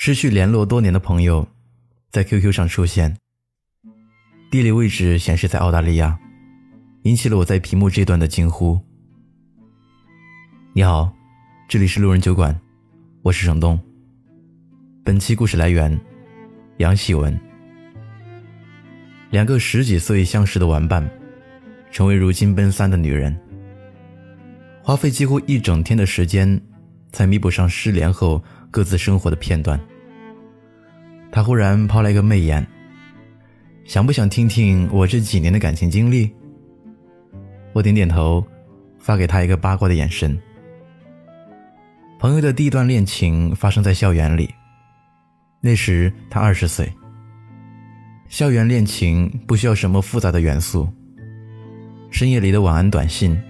失去联络多年的朋友，在 QQ 上出现，地理位置显示在澳大利亚，引起了我在屏幕这段的惊呼。你好，这里是路人酒馆，我是程东。本期故事来源杨喜文。两个十几岁相识的玩伴，成为如今奔三的女人，花费几乎一整天的时间，才弥补上失联后。各自生活的片段。他忽然抛来一个媚眼：“想不想听听我这几年的感情经历？”我点点头，发给他一个八卦的眼神。朋友的第一段恋情发生在校园里，那时他二十岁。校园恋情不需要什么复杂的元素，深夜里的晚安短信，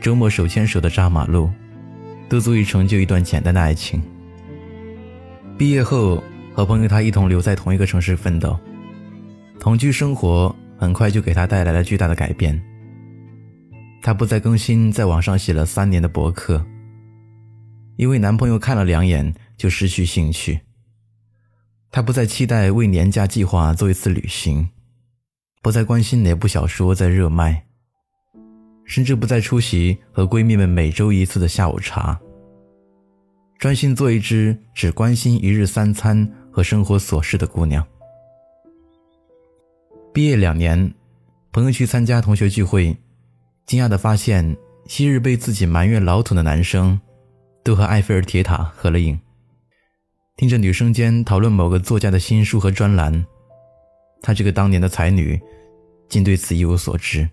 周末手牵手的扎马路，都足以成就一段简单的爱情。毕业后，和朋友他一同留在同一个城市奋斗，同居生活很快就给他带来了巨大的改变。他不再更新在网上写了三年的博客，因为男朋友看了两眼就失去兴趣。他不再期待为年假计划做一次旅行，不再关心哪部小说在热卖，甚至不再出席和闺蜜们每周一次的下午茶。专心做一只只关心一日三餐和生活琐事的姑娘。毕业两年，朋友去参加同学聚会，惊讶地发现，昔日被自己埋怨老土的男生，都和埃菲尔铁塔合了影。听着女生间讨论某个作家的新书和专栏，她这个当年的才女，竟对此一无所知。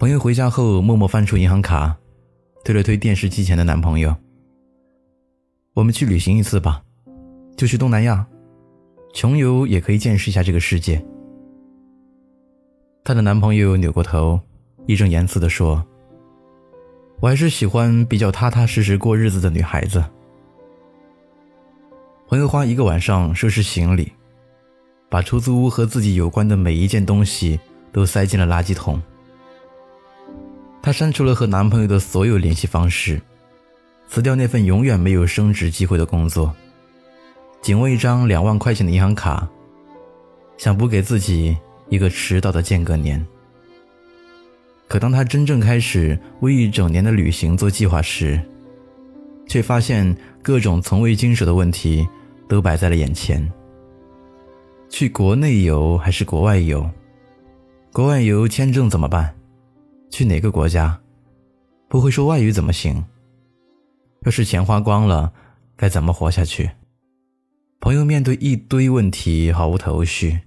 朋友回家后，默默翻出银行卡。推了推电视机前的男朋友，我们去旅行一次吧，就去东南亚，穷游也可以见识一下这个世界。她的男朋友扭过头，义正言辞地说：“我还是喜欢比较踏踏实实过日子的女孩子。”朋友花一个晚上收拾行李，把出租屋和自己有关的每一件东西都塞进了垃圾桶。她删除了和男朋友的所有联系方式，辞掉那份永远没有升职机会的工作，仅为一张两万块钱的银行卡，想补给自己一个迟到的间隔年。可当她真正开始为一整年的旅行做计划时，却发现各种从未经手的问题都摆在了眼前：去国内游还是国外游？国外游签证怎么办？去哪个国家？不会说外语怎么行？要是钱花光了，该怎么活下去？朋友面对一堆问题毫无头绪。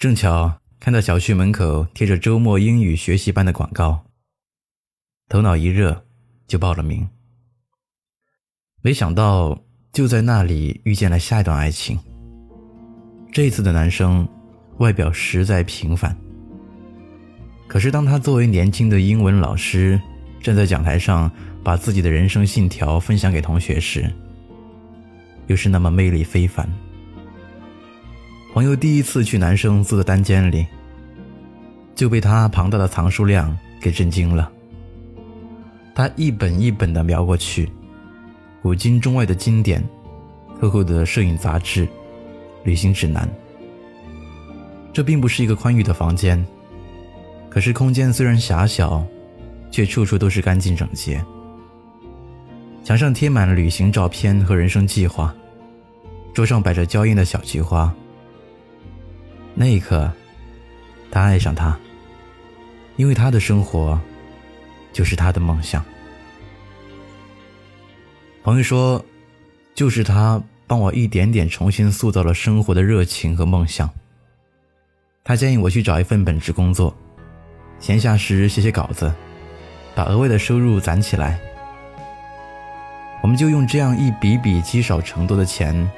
正巧看到小区门口贴着周末英语学习班的广告，头脑一热就报了名。没想到就在那里遇见了下一段爱情。这次的男生外表实在平凡。可是，当他作为年轻的英文老师站在讲台上，把自己的人生信条分享给同学时，又是那么魅力非凡。朋友第一次去男生租的单间里，就被他庞大的藏书量给震惊了。他一本一本的瞄过去，古今中外的经典，厚厚的摄影杂志，旅行指南。这并不是一个宽裕的房间。可是空间虽然狭小，却处处都是干净整洁。墙上贴满了旅行照片和人生计划，桌上摆着娇艳的小菊花。那一刻，他爱上她，因为他的生活就是他的梦想。朋友说，就是他帮我一点点重新塑造了生活的热情和梦想。他建议我去找一份本职工作。闲暇时写写稿子，把额外的收入攒起来。我们就用这样一笔笔积少成多的钱，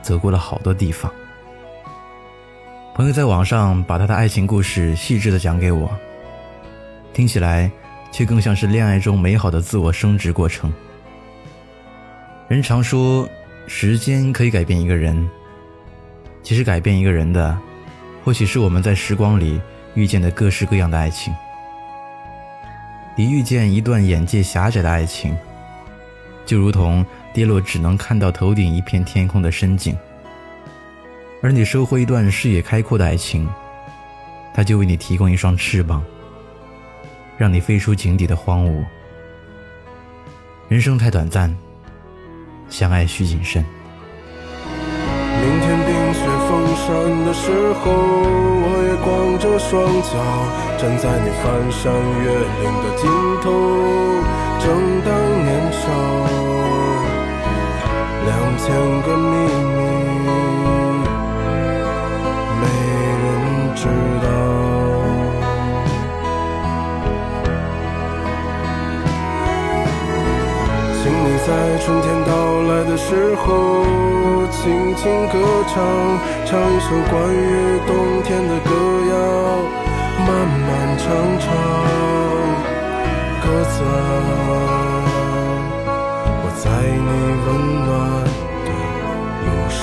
走过了好多地方。朋友在网上把他的爱情故事细致的讲给我，听起来却更像是恋爱中美好的自我升值过程。人常说，时间可以改变一个人，其实改变一个人的，或许是我们在时光里。遇见的各式各样的爱情，你遇见一段眼界狭窄的爱情就如同跌落只能看到头顶一片天空的深井；而你收获一段视野开阔的爱情，它就为你提供一双翅膀，让你飞出井底的荒芜。人生太短暂，相爱需谨慎。山的时候，我也光着双脚站在你翻山越岭的尽春天到来的时候，轻轻歌唱，唱一首关于冬天的歌谣，漫漫长长，鸽子啊，我在你温暖的路上。